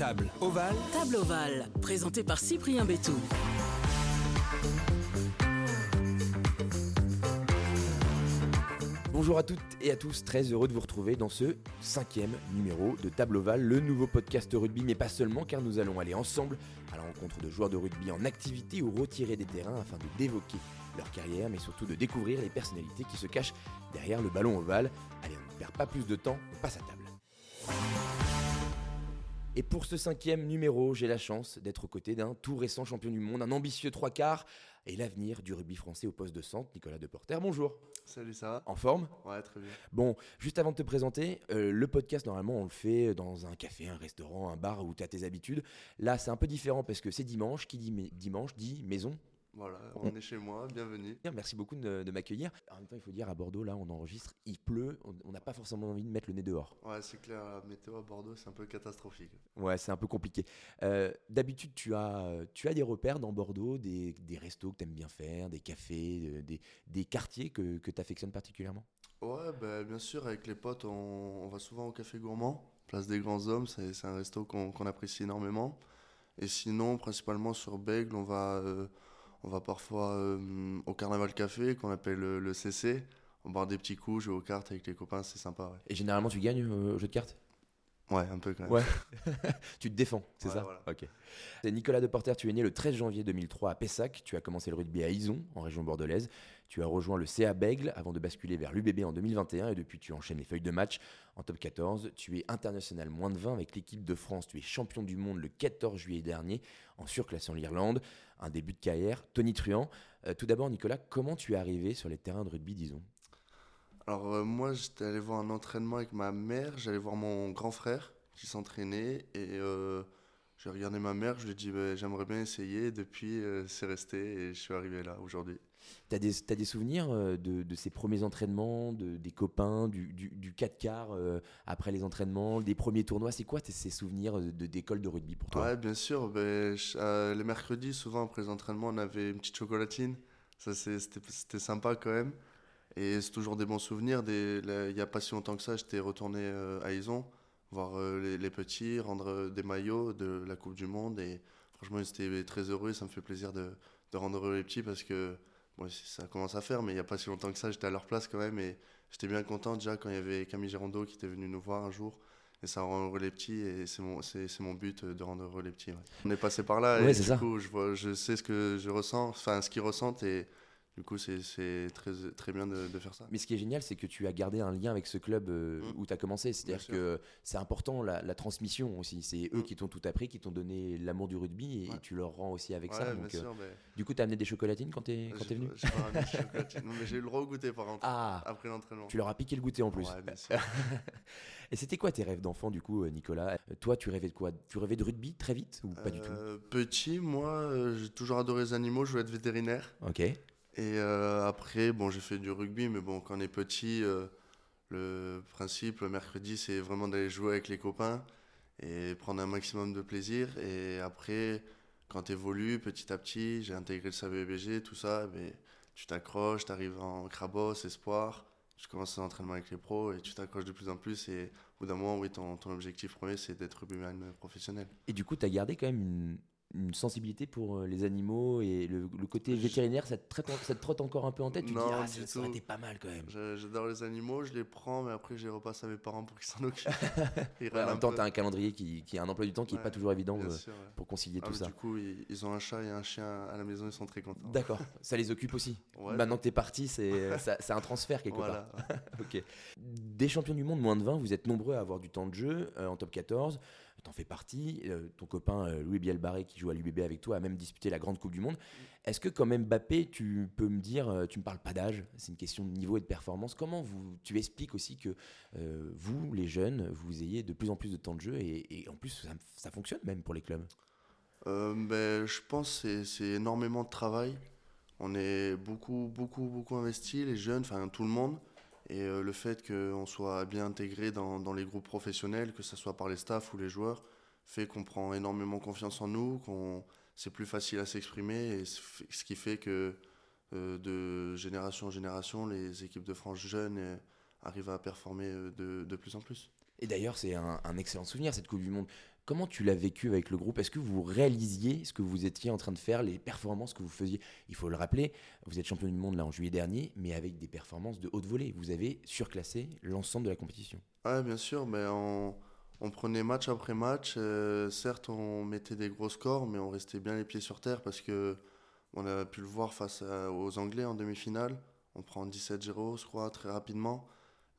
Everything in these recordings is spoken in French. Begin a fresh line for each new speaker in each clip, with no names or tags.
Table ovale.
Table ovale, présenté par Cyprien Bétou.
Bonjour à toutes et à tous, très heureux de vous retrouver dans ce cinquième numéro de Table Ovale, le nouveau podcast rugby, mais pas seulement car nous allons aller ensemble à la rencontre de joueurs de rugby en activité ou retirés des terrains afin de d'évoquer leur carrière, mais surtout de découvrir les personnalités qui se cachent derrière le ballon ovale. Allez, on ne perd pas plus de temps, on passe à table. Et pour ce cinquième numéro, j'ai la chance d'être aux côtés d'un tout récent champion du monde, un ambitieux trois quarts et l'avenir du rugby français au poste de centre, Nicolas Deporter. Bonjour.
Salut, ça va?
En forme?
Ouais, très bien.
Bon, juste avant de te présenter, euh, le podcast, normalement, on le fait dans un café, un restaurant, un bar où tu as tes habitudes. Là, c'est un peu différent parce que c'est dimanche. Qui dit dimanche dit maison.
Voilà, on est chez moi, bienvenue.
Bien, Merci beaucoup de, de m'accueillir. En même temps, il faut dire, à Bordeaux, là, on enregistre, il pleut, on n'a pas forcément envie de mettre le nez dehors.
Ouais, c'est clair, la météo à Bordeaux, c'est un peu catastrophique.
Ouais, c'est un peu compliqué. Euh, D'habitude, tu as, tu as des repères dans Bordeaux, des, des restos que tu aimes bien faire, des cafés, euh, des, des quartiers que, que tu affectionnes particulièrement?
Ouais, bah, bien sûr, avec les potes, on, on va souvent au Café Gourmand, Place des Grands Hommes, c'est un resto qu'on qu'on apprécie énormément. Et sinon, principalement sur Bègle, on va, euh, on va parfois euh, au Carnaval Café, qu'on appelle le, le CC. On boit des petits coups, jouer aux cartes avec les copains, c'est sympa.
Et généralement, tu gagnes euh, au jeu de cartes?
Ouais, un peu quand même.
Ouais. tu te défends, c'est
Ouais,
ça
voilà.
Ok. Nicolas Deporter, tu es né le 13 janvier 2003 à Pessac. Tu as commencé le rugby à Ison, en région bordelaise. Tu as rejoint le CA Bègle avant de basculer vers l'UBB en 2021 et depuis tu enchaînes les feuilles de match en top 14. Tu es international moins de 20 avec l'équipe de France. Tu es champion du monde le 14 juillet dernier en surclassant l'Irlande. Un début de carrière. Tony Truant. Euh, tout d'abord, Nicolas, comment tu es arrivé sur les terrains de rugby d'Ison?
Alors euh, moi j'étais allé voir un entraînement avec ma mère, j'allais voir mon grand frère qui s'entraînait et euh, j'ai regardé ma mère, je lui ai dit bah, j'aimerais bien essayer. Et depuis euh, c'est resté et je suis arrivé là aujourd'hui.
T'as des, des souvenirs de, de ces premiers entraînements, de, des copains, du, du, du 4 quarts après les entraînements, des premiers tournois? C'est quoi ces souvenirs de, d'école de rugby pour toi?
Ouais bien sûr, ben, je- les mercredis souvent après les entraînements on avait une petite chocolatine, ça c'était sympa quand même et c'est toujours des bons souvenirs. Des- là, Il n'y a pas si longtemps que ça j'étais retourné euh, à Ison voir euh, les, les petits, rendre euh, des maillots de la Coupe du Monde. Et franchement, ils étaient très heureux. Ça me fait plaisir de, de rendre heureux les petits parce que bon, ça commence à faire, mais il n'y a pas si longtemps que ça, j'étais à leur place quand même. Et j'étais bien content déjà quand il y avait Camille Girondeau qui était venu nous voir un jour. Et ça rend heureux les petits et c'est mon, c'est, mon but de rendre heureux les petits. ouais. On est passé par là
Ouais,
et du
ça.
coup, je, vois, je sais ce que je ressens, enfin ce qu'ils ressentent et du coup, c'est, très, très bien de, de faire ça.
Mais ce qui est génial, c'est que tu as gardé un lien avec ce club euh,
Mm.
où tu as commencé. C'est-à-dire que c'est important la, la transmission aussi. C'est eux
Mm.
qui t'ont tout appris, qui t'ont donné l'amour du rugby et,
Ouais.
tu leur rends aussi avec
Ouais,
ça.
bien
Donc, euh,
sûr, mais
du coup, tu as amené des chocolatines quand quand
j'ai
t'es venu
j'ai pas ramené de chocolatine. Non, mais j'ai eu le droit au goûter par contre,
Ah,
après l'entraînement.
tu leur as piqué le goûter en plus.
Ouais, bien sûr.
Et c'était quoi tes rêves d'enfant du coup, euh, Nicolas? Toi, tu rêvais de quoi? Tu rêvais de rugby très vite ou pas du tout?
Petit, moi, j'ai toujours adoré les animaux, je voulais être vétérinaire.
Ok.
Et euh, après, bon, j'ai fait du rugby, mais bon, quand on est petit, euh, le principe, le mercredi, c'est vraiment d'aller jouer avec les copains et prendre un maximum de plaisir. Et après, quand tu évolues petit à petit, j'ai intégré le SAVBG, tout ça, mais tu t'accroches, tu arrives en Crabos, Espoir, tu commences l'entraînement avec les pros et tu t'accroches de plus en plus. Et au bout d'un moment, oui, ton, ton objectif premier, c'est d'être rugbyman professionnel.
Et du coup, tu as gardé quand même une, une sensibilité pour euh, les animaux et le, le côté vétérinaire, ça te, traite ça te trotte encore un peu en tête Tu te dis, ah,
du
ça,
tout.
été pas mal quand même.
J'adore les animaux, je les prends, mais après, je les repasse à mes parents pour qu'ils s'en occupent.
Ouais, en même temps, tu as un calendrier qui, qui a un emploi du temps qui n'est
Ouais,
pas toujours évident euh,
sûr, ouais.
pour concilier
Ah,
tout ça.
Du coup, ils, ils ont un chat et un chien à la maison, ils sont très contents.
D'accord, ça les occupe aussi. Maintenant que t'es parti, c'est un transfert quelque
Voilà.
part. ok. Des champions du monde moins de 20, vous êtes nombreux à avoir du temps de jeu euh, en top 14. T'en fais partie. Euh, ton copain euh, Louis Bielbarré, qui joue à l'UBB avec toi, a même disputé la grande Coupe du Monde. Est-ce que, quand même, Mbappé, tu peux me dire, euh, tu me parles pas d'âge, c'est une question de niveau et de performance. Comment vous, tu expliques aussi que euh, vous, les jeunes, vous ayez de plus en plus de temps de jeu et, et en plus, ça, ça fonctionne même pour les clubs?
Euh, ben, je pense que c'est- c'est énormément de travail. On est beaucoup, beaucoup, beaucoup investi, les jeunes, enfin tout le monde. Et euh, le fait qu'on soit bien intégré dans, dans les groupes professionnels, que ce soit par les staffs ou les joueurs, fait qu'on prend énormément confiance en nous, qu'on c'est plus facile à s'exprimer, et ce qui fait que euh, de génération en génération, les équipes de France jeunes euh, arrivent à performer de, de plus en plus.
Et d'ailleurs, c'est un excellent souvenir, cette Coupe du Monde. Comment tu l'as vécu avec le groupe? Est-ce que vous réalisiez ce que vous étiez en train de faire, les performances que vous faisiez? Il faut le rappeler, vous êtes champion du monde là en juillet dernier, mais avec des performances de haute volée. Vous avez surclassé l'ensemble de la compétition.
Ouais, bien sûr, mais on, prenait match après match. euh, certes, on mettait des gros scores, mais on restait bien les pieds sur terre parce que on a pu le voir face aux Anglais en demi-finale. On prend 17-0, je crois, très rapidement.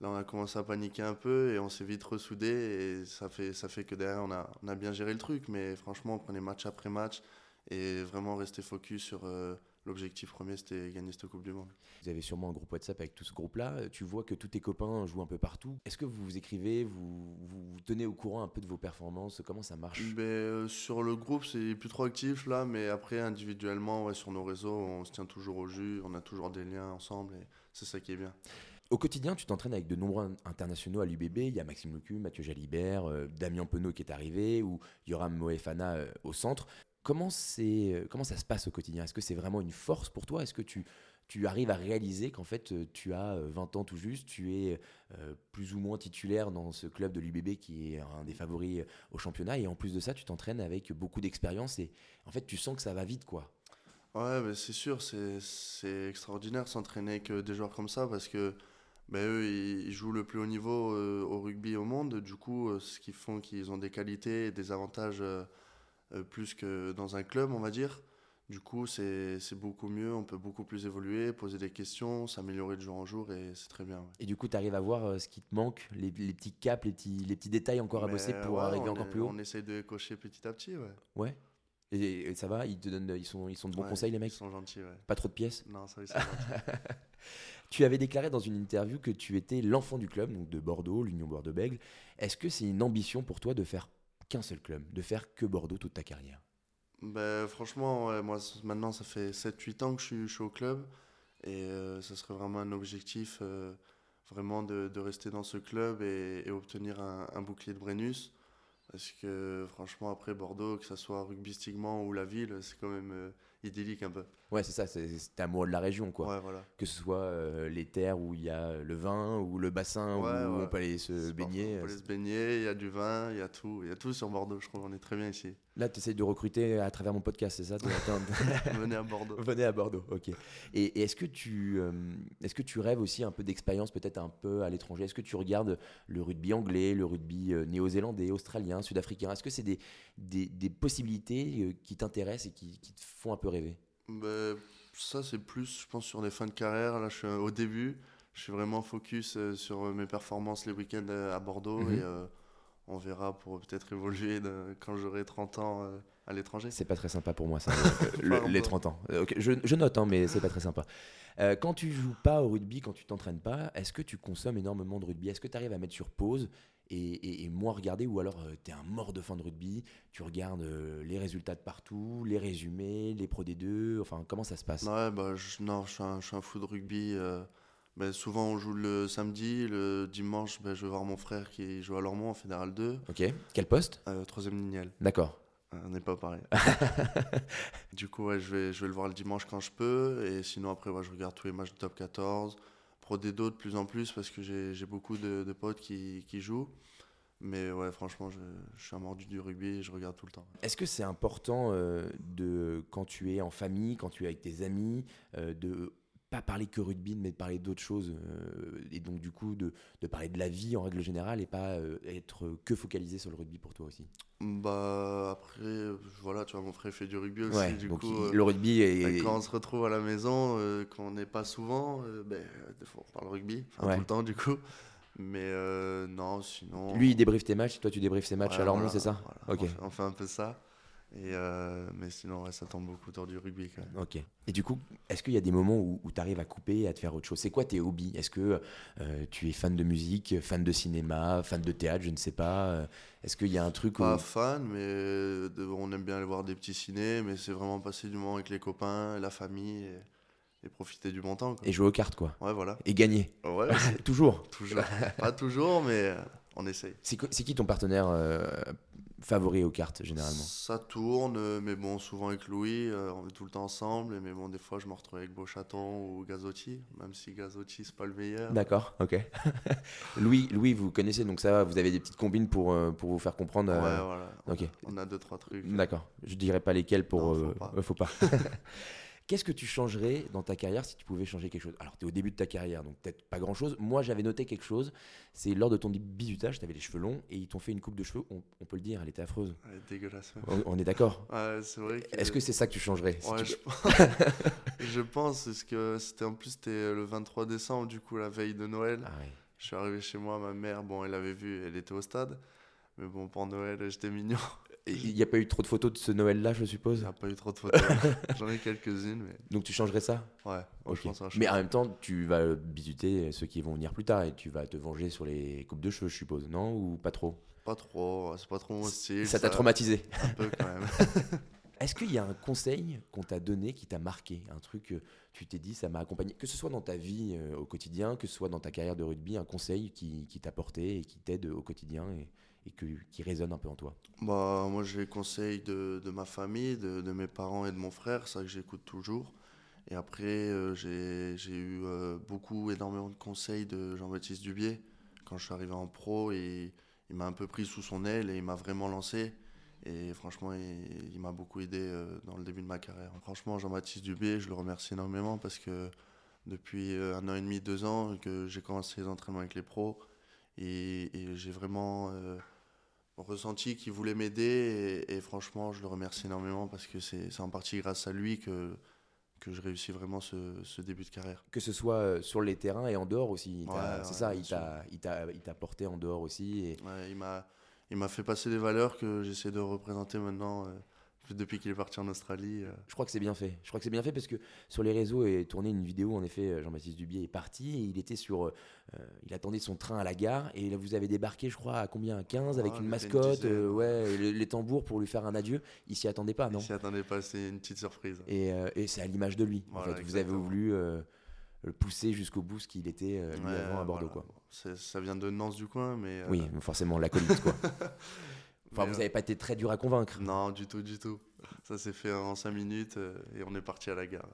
Là, on a commencé à paniquer un peu et on s'est vite ressoudé. Et ça fait, ça fait que derrière, on a, on a bien géré le truc. Mais franchement, on prenait match après match et vraiment rester focus sur euh, l'objectif premier, c'était gagner cette Coupe du Monde.
Vous avez sûrement un groupe WhatsApp avec tout ce groupe-là. Tu vois que tous tes copains jouent un peu partout. Est-ce que vous vous écrivez, vous, vous vous tenez au courant un peu de vos performances? Comment ça marche?
Ben, euh, sur le groupe, c'est plus trop actif là, mais après, individuellement, ouais, sur nos réseaux, on se tient toujours au jus, on a toujours des liens ensemble et c'est ça qui est bien.
Au quotidien, tu t'entraînes avec de nombreux in- internationaux à l'UBB. Il y a Maxime Lecu, Mathieu Jalibert, euh, Damien Penaud qui est arrivé, ou Yoram Moefana euh, au centre. Comment, c'est, euh, comment ça se passe au quotidien? Est-ce que c'est vraiment une force pour toi? Est-ce que tu, tu arrives à réaliser qu'en fait, tu as euh, 20 ans tout juste, tu es plus ou moins titulaire dans ce club de l'UBB qui est un des favoris au championnat, et en plus de ça, tu t'entraînes avec beaucoup d'expérience, et en fait, tu sens que ça va vite, quoi.
Ouais, ben, c'est sûr, c'est extraordinaire s'entraîner avec des joueurs comme ça parce que ben, eux, ils, jouent le plus haut niveau euh, au rugby au monde. Du coup, euh, ce qui font qu'ils ont des qualités et des avantages euh, plus que dans un club, on va dire. Du coup, c'est beaucoup mieux, on peut beaucoup plus évoluer, poser des questions, s'améliorer de jour en jour et c'est très bien. ouais.
Et du coup, tu arrives à voir ce qui te manque, les, les petits caps, les petits, les petits détails encore à bosser pour
ouais,
arriver encore
est-
plus haut?
On essaye de cocher petit à petit, ouais.
Ouais. Et, et ça va, ils te donnent, ils sont, ils sont de bons
Ouais,
conseils les mecs?
Ils sont gentils, ouais.
Pas trop de pièces?
Non, ça, ils sont gentils.
Tu avais déclaré dans une interview que tu étais l'enfant du club, donc de Bordeaux, l'Union Bordeaux-Bègles. Est-ce que c'est une ambition pour toi de faire qu'un seul club, de faire que Bordeaux toute ta carrière?
Ben, franchement, moi, maintenant, ça fait 7-8 ans que je suis, au club. Et euh, serait vraiment un objectif, euh, vraiment, de, rester dans ce club et, et obtenir un, un bouclier de Brennus. Parce que, franchement, après Bordeaux, que ce soit rugbystiquement ou la ville, c'est quand même euh, idyllique un peu.
Ouais, c'est ça, c'est c'est amoureux de la région, quoi.
Ouais, voilà.
Que ce soit euh, les terres où il y a le vin, ou le bassin
Ouais,
où
ouais.
on peut aller se baigner.
On peut aller se baigner, il y a du vin, il y a tout. Il y a tout sur Bordeaux, je trouve. On est très bien ici.
Là, tu essayes de recruter à travers mon podcast, c'est ça
Venez à Bordeaux.
Venez à Bordeaux, ok. Et, et est-ce que tu, euh, est-ce que tu rêves aussi un peu d'expérience, peut-être un peu à l'étranger? Est-ce que tu regardes le rugby anglais, le rugby euh, néo-zélandais, australien, sud-africain? Est-ce que c'est des, des, des possibilités euh, qui t'intéressent et qui, qui te font un peu rêver
Ben, ça, c'est plus, je pense, sur des fins de carrière. Là, je suis euh, au début. Je suis vraiment focus euh, sur euh, mes performances les week-ends à Bordeaux.
Mhm.
Et euh, on verra pour peut-être évoluer de- quand j'aurai 30 ans euh, à l'étranger.
C'est pas très sympa pour moi, ça, le- les 30 ans. Euh, ok, je, je note, hein, mais c'est pas très sympa. Euh, quand tu joues pas au rugby, quand tu t'entraînes pas, est-ce que tu consommes énormément de rugby? Est-ce que tu arrives à mettre sur pause? Et, et, et moins regarder Ou alors tu es un mort de fin de rugby, tu regardes euh, les résultats de partout, les résumés, les pros des deux, enfin comment ça se passe?
Ouais, bah, je, non, je suis un, je suis un fou de rugby. euh, souvent, on joue le samedi. Le dimanche, ben, je vais voir mon frère qui joue à Lormont en Fédéral 2,
Ok, quel poste?
Euh, troisième lignel.
D'accord.
Euh, On n'est pas pareil. du coup, ouais, je, vais, je vais le voir le dimanche quand je peux. Et sinon, après, ouais, je regarde tous les matchs de top 14. Pro D2 de plus en plus parce que j'ai beaucoup de, potes qui, jouent. Mais ouais, franchement, je, je suis un mordu du rugby et je regarde tout le temps.
Est-ce que c'est important euh, de quand tu es en famille, quand tu es avec tes amis, euh, de pas parler que rugby, mais de parler d'autres choses, euh, et donc du coup de, de parler de la vie en règle générale et pas euh, être que focalisé sur le rugby pour toi aussi.
Bah, après, euh, voilà, tu vois, mon frère fait du rugby aussi.
Ouais,
du
donc
coup,
il- le rugby est.
ben, quand on se retrouve à la maison, euh, quand on n'est pas souvent, ben, des fois on parle rugby, enfin
Ouais.
tout le temps du coup. Mais non, sinon.
Lui il débriefe tes matchs, toi tu débriefes ses matchs
Ouais,
à Lormont,
voilà,
c'est ça?
voilà.
Ok.
On, fait, on fait un peu ça. Et euh, mais sinon, ouais, ça tombe beaucoup autour du rugby quand même.
Ok. Et du coup, est-ce qu'il y a des moments où, tu arrives à couper et à te faire autre chose? C'est quoi tes hobbies? Est-ce que euh, tu es fan de musique, fan de cinéma, fan de théâtre Je ne sais pas. Euh, Est-ce qu'il y a un truc où...
Pas fan, mais de- on aime bien aller voir des petits ciné, mais c'est vraiment passer du moment avec les copains, la famille et, et profiter du bon temps. quoi.
Et jouer aux cartes, quoi.
Ouais, voilà.
Et gagner.
Ouais,
Toujours.
toujours. Pas toujours, mais on essaye.
C'est qui ton partenaire euh, favori aux cartes généralement
Ça tourne, euh, mais bon, souvent avec Louis, euh, on est tout le temps ensemble. Mais bon, des fois, je me retrouve avec Beauchaton ou Gazotti, même si Gazotti, c'est pas le meilleur.
D'accord, ok. Louis, Louis, vous connaissez, donc ça va, vous avez des petites combines pour, euh, pour vous faire comprendre.
Ouais, voilà.
ok.
On a deux, trois trucs.
D'accord, je dirais pas lesquels pour.
Non, faut pas.
faut pas. Qu'est-ce que tu changerais dans ta carrière si tu pouvais changer quelque chose? Alors, tu es au début de ta carrière, donc peut-être pas grand-chose. Moi, j'avais noté quelque chose. C'est lors de ton bisutage, tu avais les cheveux longs et ils t'ont fait une coupe de cheveux. On, on peut le dire, elle était affreuse.
Ouais, dégueulasse. même.
On, on est d'accord?
Ouais, que.
Est-ce que c'est ça que tu changerais si
Ouais,
tu-
je, je pense, parce que c'était en plus c'était le 23 décembre, du coup la veille de Noël.
Ah.
Je suis arrivé chez moi, ma mère, bon, elle avait vu, elle était au stade. Mais bon, pour Noël, j'étais mignon.
Il n'y a pas eu trop de photos de ce Noël-là, je suppose
Il n'y a pas eu trop de photos. J'en ai quelques-unes, mais
Donc tu changerais ça
ouais, je pense que ça
Mais en même temps, tu vas bisuter ceux qui vont venir plus tard et tu vas te venger sur les coupes de cheveux, je suppose, non Ou pas trop?
Pas trop, c'est pas trop mon style.
Ça t'a traumatisé
Un peu quand même.
Est-ce qu'il y a un conseil qu'on t'a donné qui t'a marqué? Un truc que tu t'es dit, ça m'a accompagné Que ce soit dans ta vie euh, au quotidien, que ce soit dans ta carrière de rugby, un conseil qui, qui t'a porté et qui t'aide au quotidien et, et que, qui résonne un peu en toi
Bah, moi, j'ai les conseils de, ma famille, de, mes parents et de mon frère, ça que j'écoute toujours. Et après, euh, j'ai eu euh, beaucoup, énormément de conseils de Jean-Baptiste Dubier. Quand je suis arrivé en pro, et il m'a un peu pris sous son aile et il m'a vraiment lancé. Et franchement, il, m'a beaucoup aidé euh, dans le début de ma carrière. Franchement, Jean-Baptiste Dubier, je le remercie énormément parce que depuis euh, un an et demi, deux ans que j'ai commencé les entraînements avec les pros, et, j'ai vraiment ressenti qu'il voulait m'aider et, et franchement je le remercie énormément parce que c'est en partie grâce à lui que, que je réussis vraiment ce, ce début de carrière.
Que ce soit euh, sur les terrains et en dehors aussi.
Ouais,
c'est
ouais,
ça, il t'a, porté en dehors aussi. Et...
Ouais, il m'a il m'a fait passer des valeurs que j'essaie de représenter maintenant euh, depuis qu'il est parti en Australie. euh.
Je crois que c'est bien fait. Je crois que c'est bien fait parce que sur les réseaux est tourné une vidéo. En effet, euh, Jean-Baptiste Dubier est parti et il était sur, euh, il attendait son train à la gare et là vous avez débarqué, je crois, à combien? À 15 avec
Ouais,
une mascotte, euh,
ouais.
les, les tambours pour lui faire un adieu. Il s'y attendait pas, non?
Il s'y attendait pas, c'est une petite surprise.
Et, et c'est à l'image de lui. en
Voilà,
fait. Vous avez voulu le pousser jusqu'au bout ce qu'il était euh,
Ouais,
avant à Bordeaux,
voilà.
quoi.
Ça vient de Nance du coin, mais. euh,
Oui, forcément l'acolyte, quoi. Enfin, vous
euh,
n'avez pas été très dur à convaincre.
Non, du tout, du tout. Ça s'est fait en 5 minutes euh, et on est parti à la gare.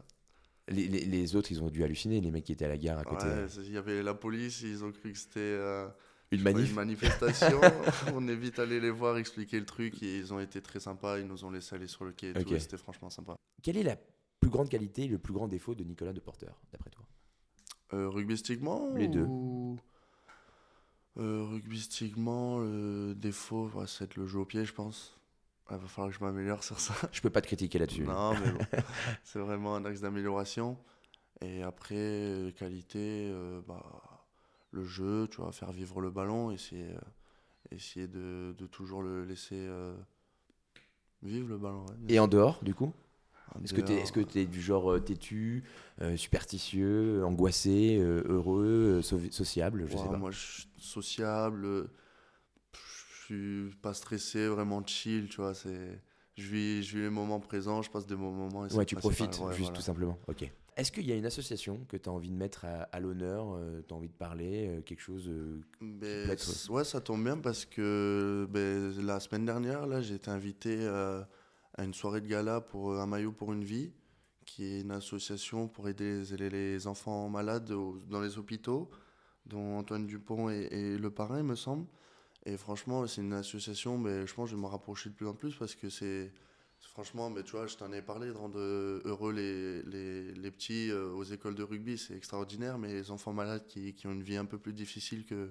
Les, les- les autres, ils ont dû halluciner, les mecs qui étaient à la gare à côté.
Ouais, il y avait la police, ils ont cru que c'était euh,
Une manif
manifestation. on est vite allé les voir, expliquer le truc et ils ont été très sympas. Ils nous ont laissé aller sur le quai et tout. C'était franchement sympa.
Quelle est la plus grande qualité et le plus grand défaut de Nicolas Deporter, d'après toi?
Euh, rugbystiquement
Les deux.
ou- Euh, rugbystiquement, le défaut, ouais, c'est le jeu au pied, je pense. Il va falloir que je m'améliore sur ça.
Je peux pas te critiquer là-dessus.
Non, mais bon, c'est vraiment un axe d'amélioration. Et après, euh, qualité, euh, bah, le jeu, tu vois, faire vivre le ballon, essayer, euh, essayer de, de toujours le laisser euh, vivre le ballon. ouais,
Et en dehors, du coup? Est-ce que tu es, que t'es du genre euh, têtu, euh, superstitieux, angoissé, euh, heureux, euh, so- sociable Je sais pas.
Moi, je suis sociable, euh, je suis pas stressé, vraiment chill, tu vois. Je vis, je vis les moments présents, je passe des bons moments. et
Ouais, tu profites,
ouais,
juste
voilà.
tout simplement. Ok. Est-ce qu'il y a une association que tu as envie de mettre à, à l'honneur Tu as envie de parler euh, Quelque chose euh,
Ben, ouais, ça tombe bien parce que ben, la semaine dernière, là, j'ai été invité euh, à une soirée de gala pour euh, un maillot pour une vie, qui est une association pour aider les, les enfants malades dans les hôpitaux, dont Antoine Dupont est, le parrain, il me semble. Et franchement, c'est une association, mais je pense que je vais me rapprocher de plus en plus parce que c'est. Franchement, mais tu vois, je t'en ai parlé, de rendre euh, heureux les, les, les petits euh, aux écoles de rugby, c'est extraordinaire, mais les enfants malades qui, qui ont une vie un peu plus difficile que,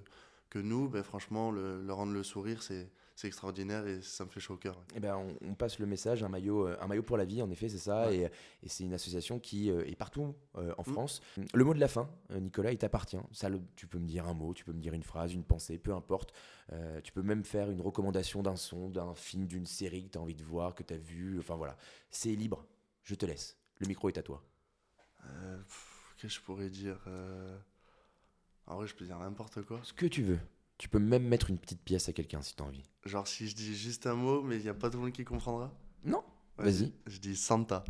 que nous, ben franchement, le, leur rendre le sourire, c'est c'est extraordinaire et ça me fait chaud au cœur.
Eh ben, on, on passe le message, un maillot, euh, un maillot pour la vie, en effet, c'est ça.
Ouais.
Et, et c'est une association qui euh, est partout euh, en
Mm.
France. Le mot de la fin, Nicolas, il t'appartient. Ça, le- tu peux me dire un mot, tu peux me dire une phrase, une pensée, peu importe. Euh, tu peux même faire une recommandation d'un son, d'un film, d'une série que tu as envie de voir, que tu as vu. Enfin voilà, c'est libre. Je te laisse. Le micro est à toi.
Euh, Qu'est-ce que je pourrais dire En vrai, je peux dire n'importe quoi.
Ce que tu veux. Tu peux même mettre une petite pièce à quelqu'un si tu as envie.
Genre, si je dis juste un mot, mais il n'y a pas tout le monde qui comprendra?
Non
Ouais,
Vas-y.
Je, dis Santa.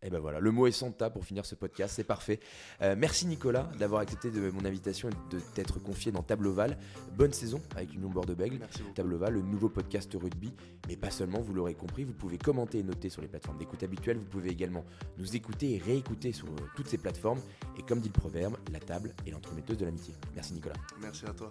Et ben voilà, le mot est Santa pour finir ce podcast, c'est parfait. Euh, merci Nicolas d'avoir accepté de mon invitation et de t'être confié dans Table Oval. Bonne saison avec Union Bordeaux-Bègles.
Merci beaucoup.
Table Oval, le nouveau podcast rugby, mais pas seulement, vous l'aurez compris, vous pouvez commenter et noter sur les plateformes d'écoute habituelles, vous pouvez également nous écouter et réécouter sur euh, toutes ces plateformes. Et comme dit le proverbe, la table est l'entremetteuse de l'amitié. Merci Nicolas.
Merci à toi.